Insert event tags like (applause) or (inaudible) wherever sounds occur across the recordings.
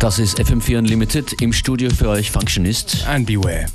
Das ist FM4 Unlimited im Studio für euch Functionist. And beware.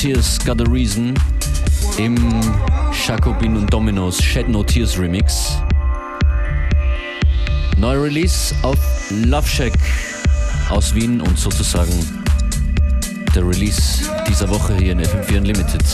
Tears Got a Reason im Jacobin und Dominos Shed No Tears Remix. Neuer Release auf Love Shack aus Wien und sozusagen der Release dieser Woche hier in FM4 Unlimited.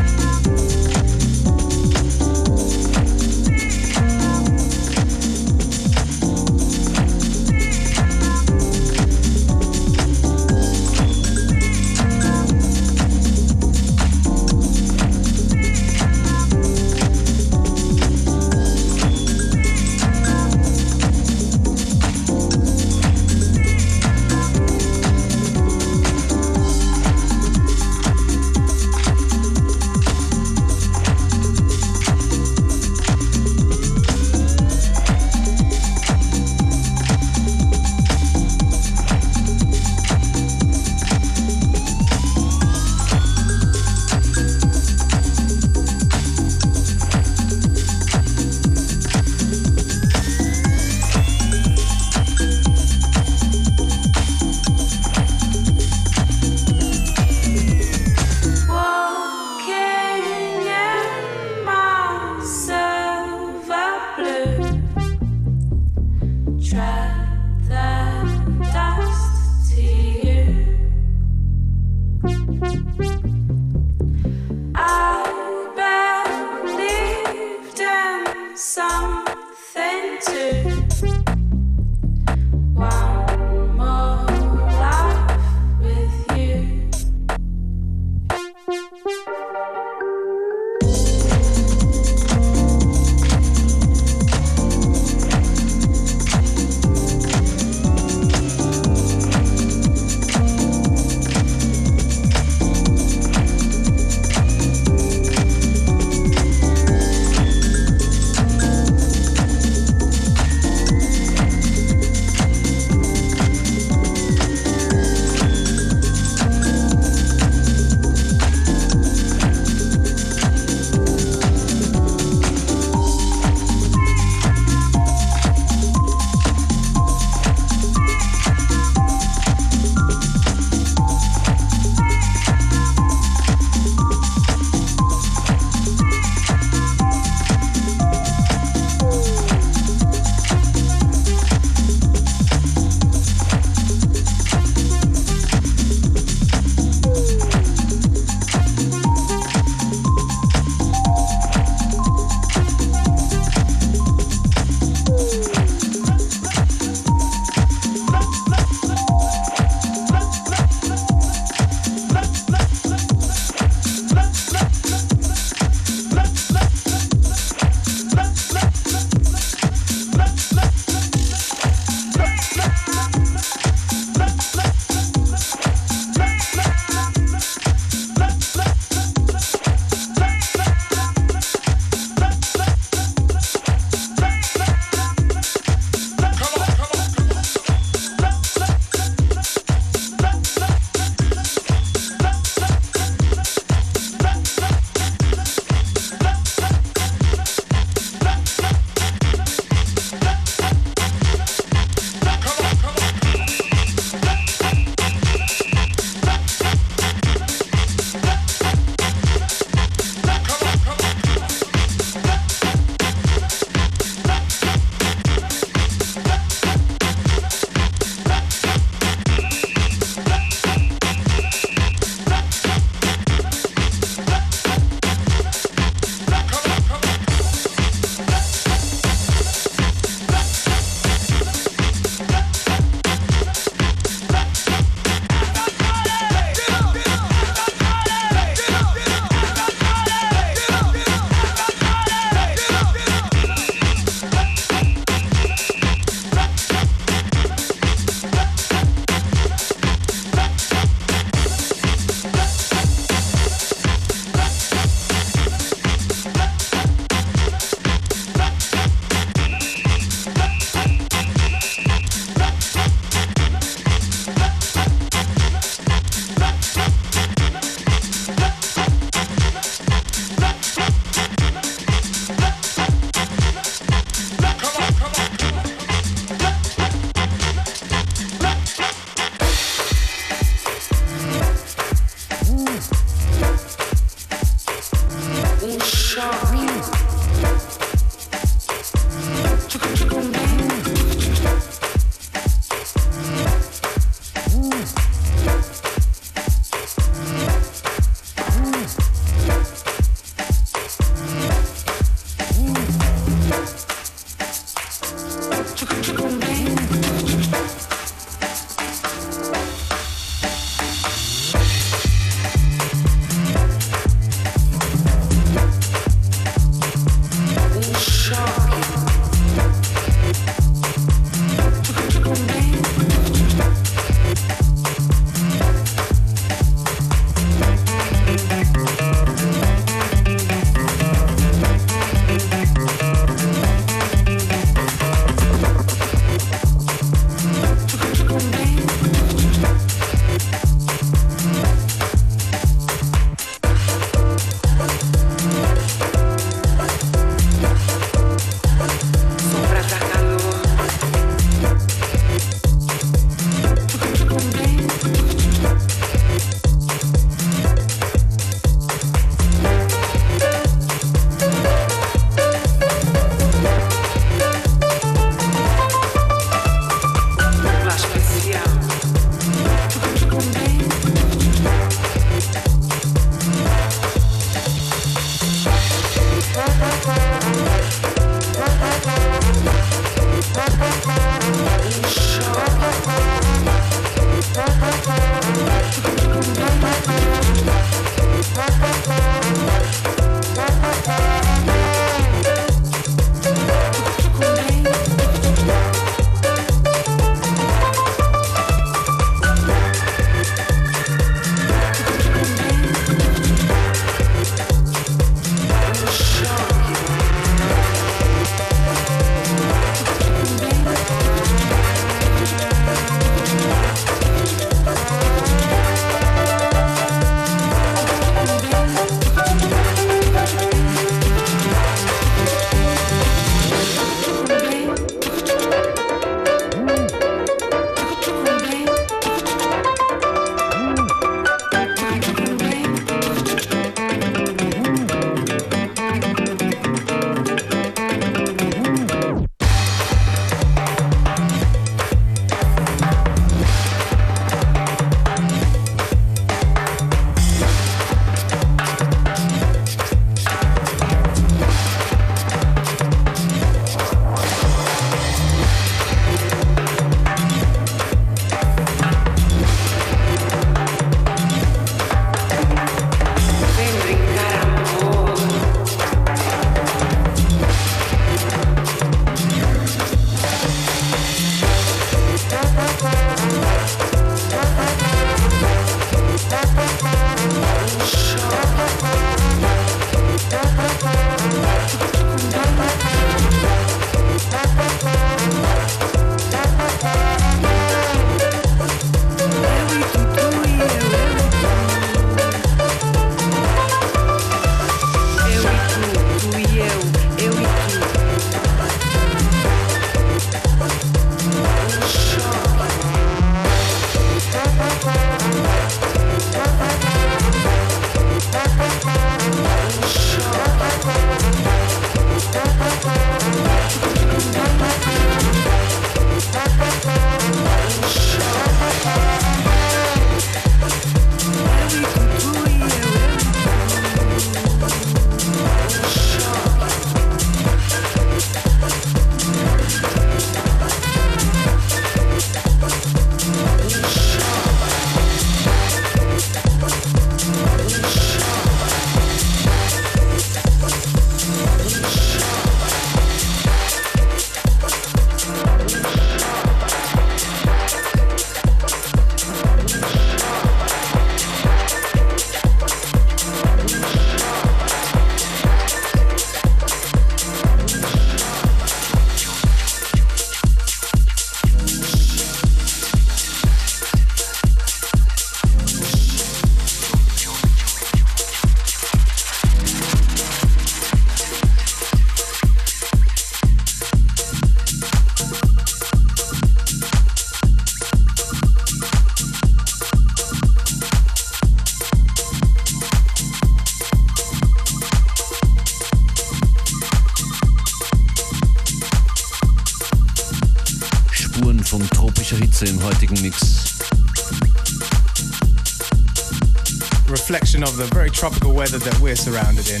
Tropical weather that we're surrounded in.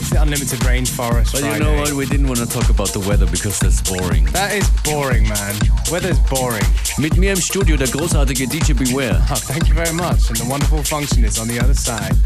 It's the unlimited rainforest. But Friday. you know what? We didn't want to talk about the weather because that's boring. That is boring, man. Weather's boring. Mit mir im Studio der großartige DJ Beware. Oh, (laughs) thank you very much. And the wonderful functionist on the other side.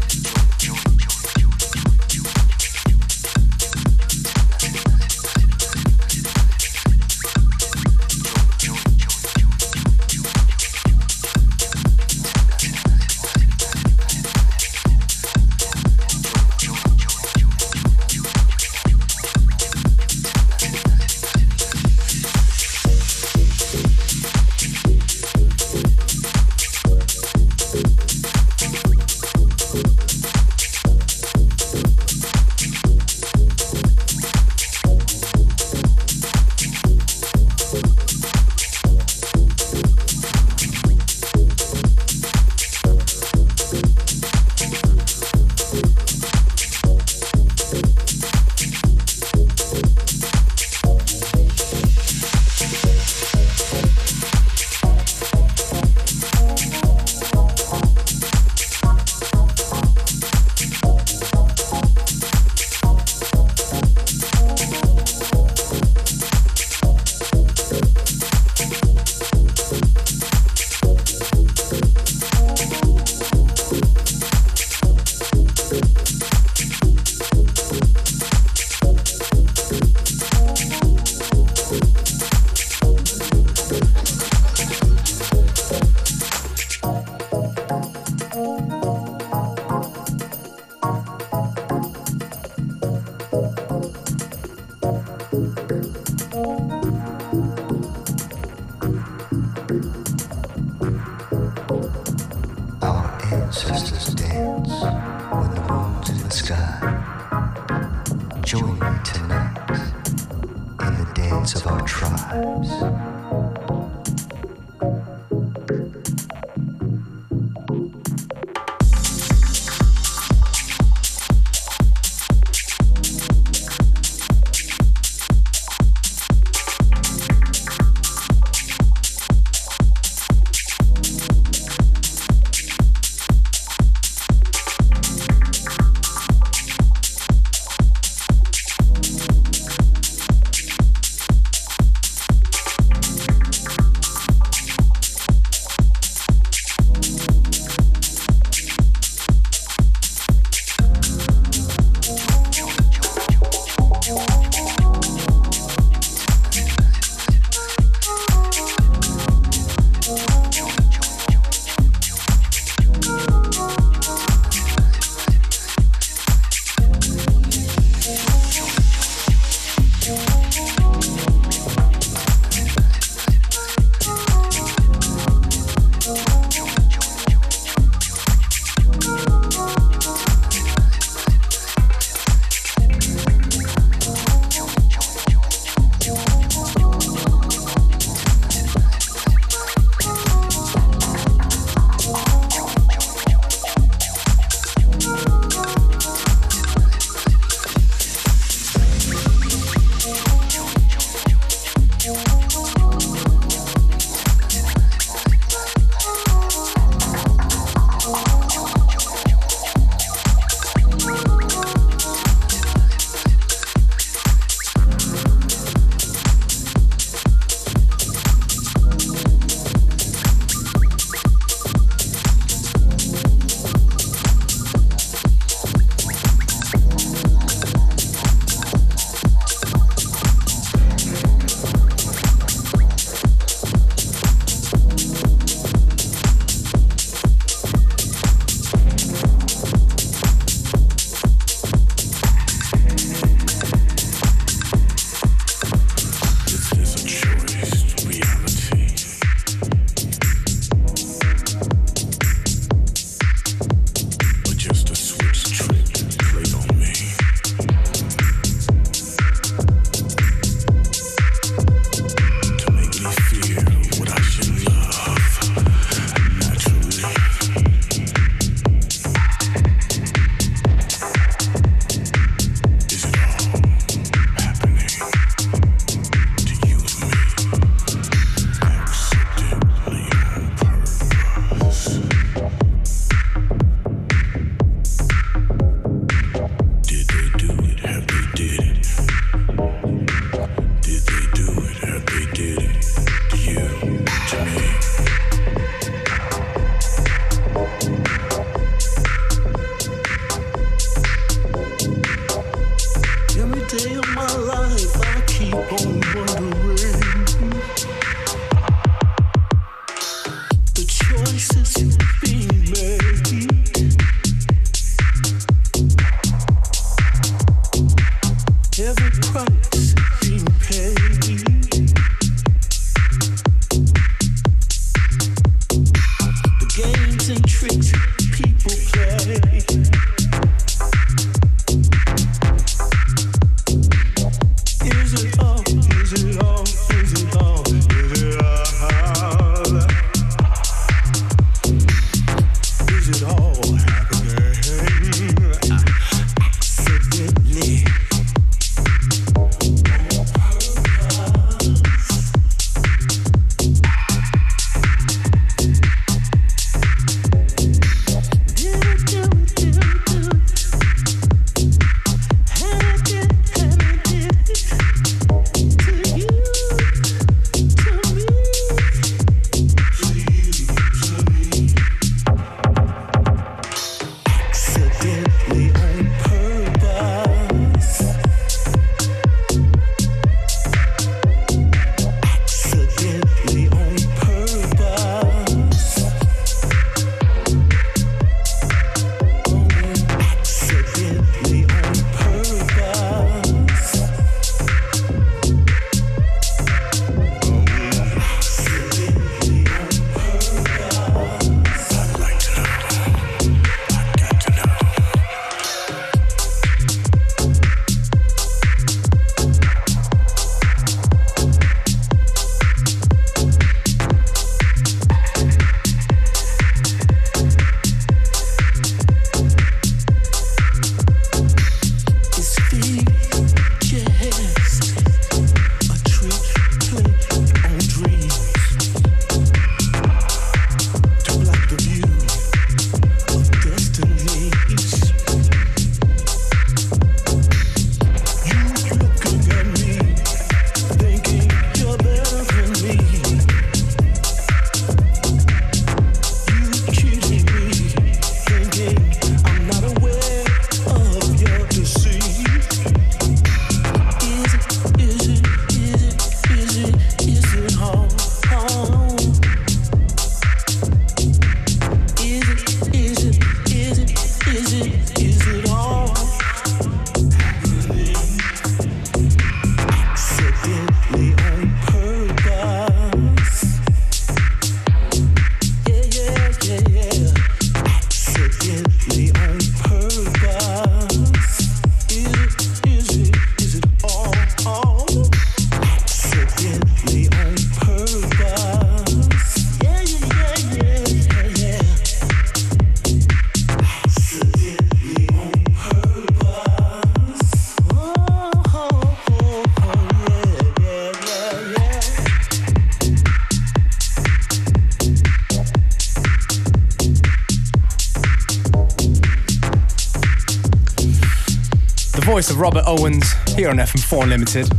Robert Owens here on FM4 Unlimited.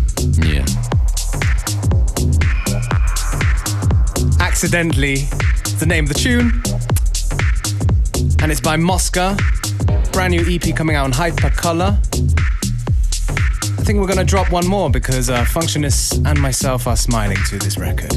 Yeah. Accidentally, the name of the tune. And it's by Mosca. Brand new EP coming out on Hypercolour. I think we're gonna drop one more because uh, Functionist and myself are smiling to this record.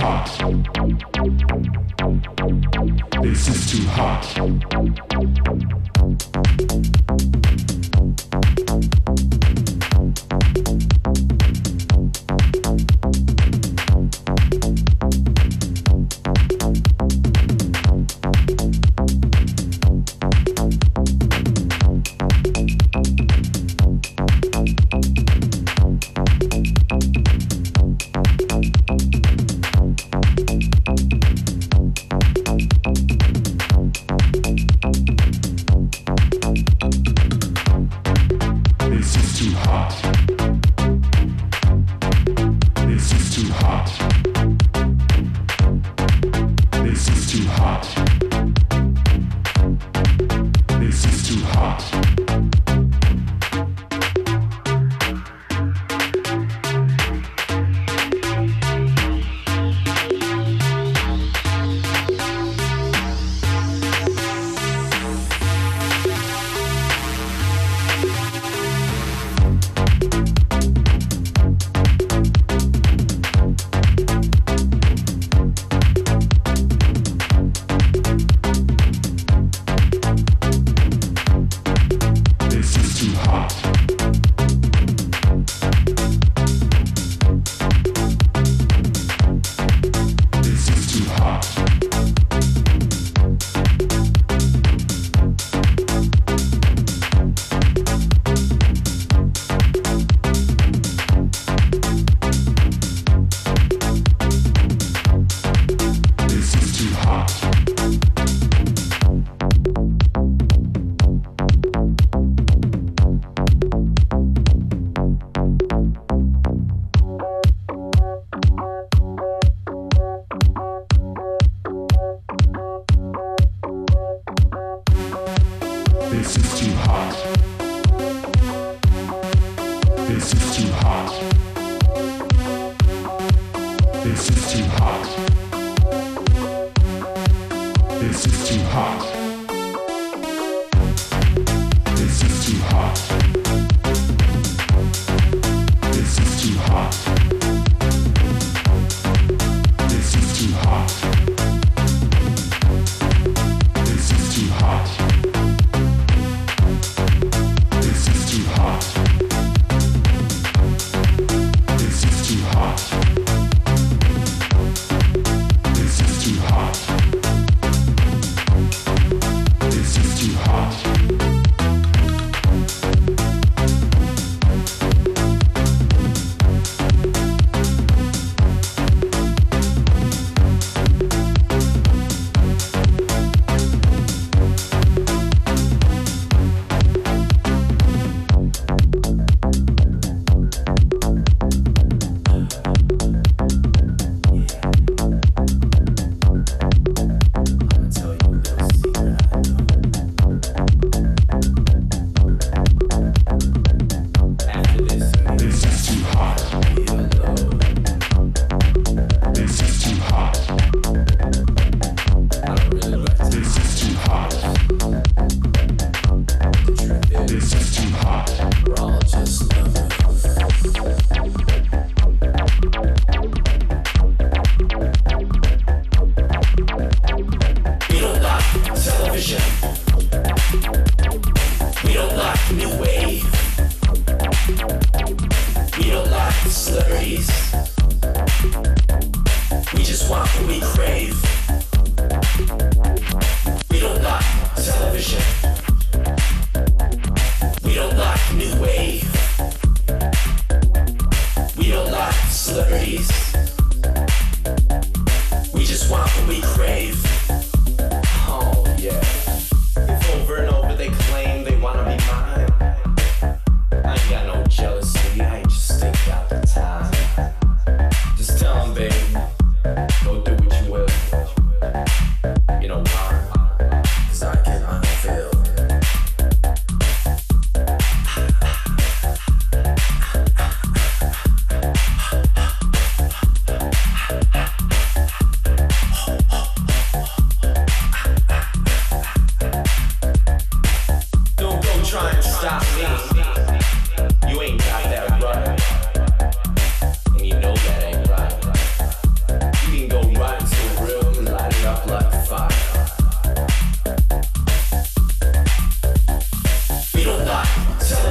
hot. This is too hot.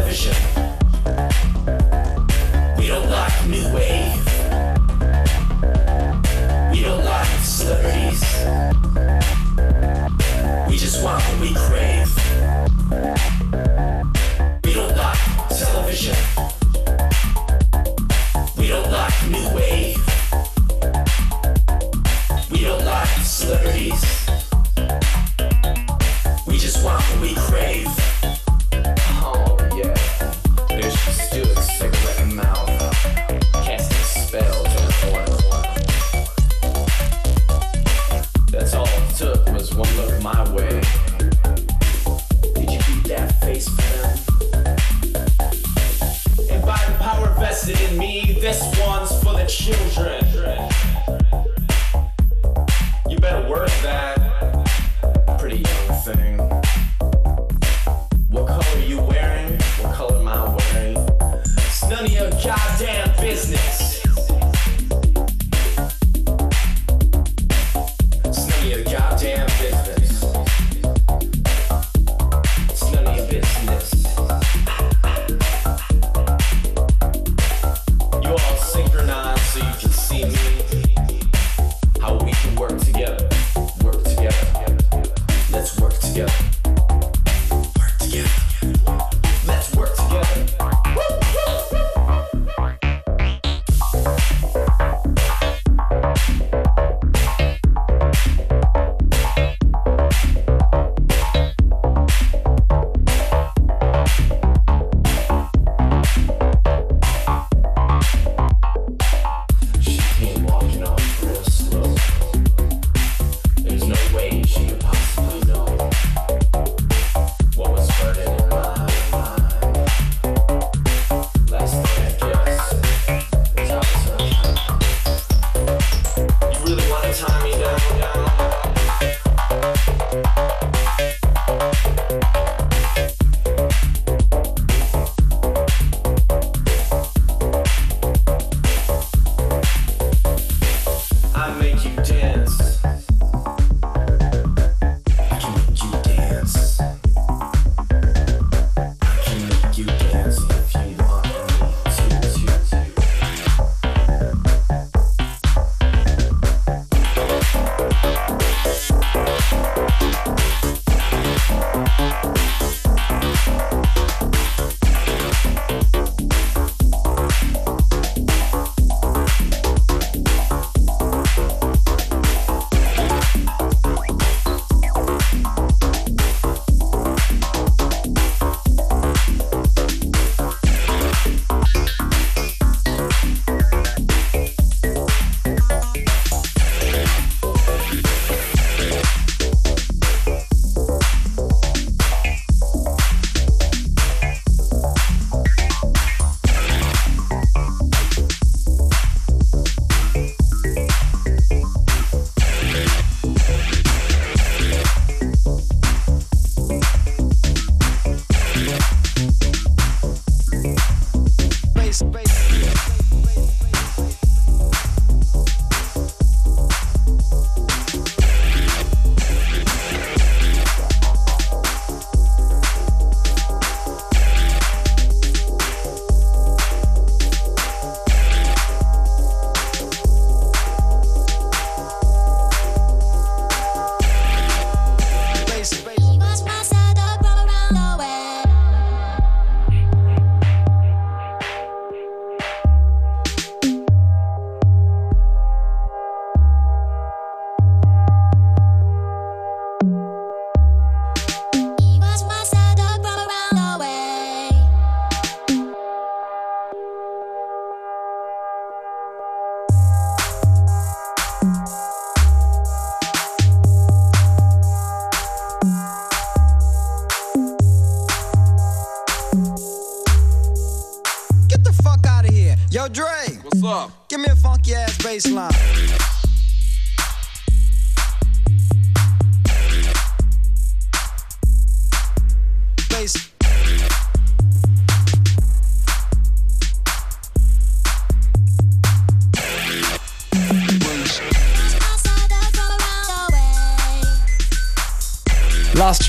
version.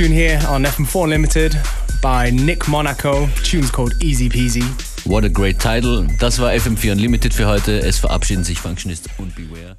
tune here on FM4 Limited by Nick Monaco. Tune's called Easy Peasy. What a great title. Das war FM4 Unlimited für heute. Es verabschieden sich Functionist und Beware.